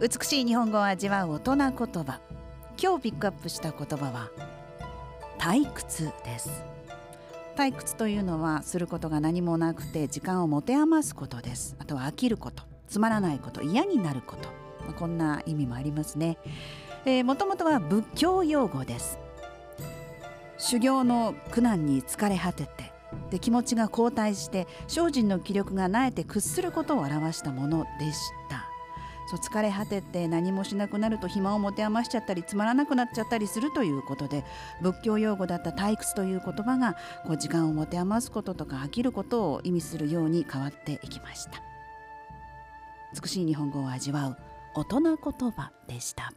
美しい日本語を味わう大人言葉。今日ピックアップした言葉は退屈です。退屈というのはすることが何もなくて時間を持て余すことです。あとは飽きること。つまらないこと。嫌になること。こんな意味もありますね。もともとは仏教用語です。修行の苦難に疲れ果ててで気持ちが後退して精進の気力がなえて屈することを表したものでした。そう疲れ果てて何もしなくなると暇を持て余しちゃったりつまらなくなっちゃったりするということで仏教用語だった退屈という言葉がこう時間を持て余すこととか飽きることを意味するように変わっていきました美しい日本語を味わう大人言葉でした。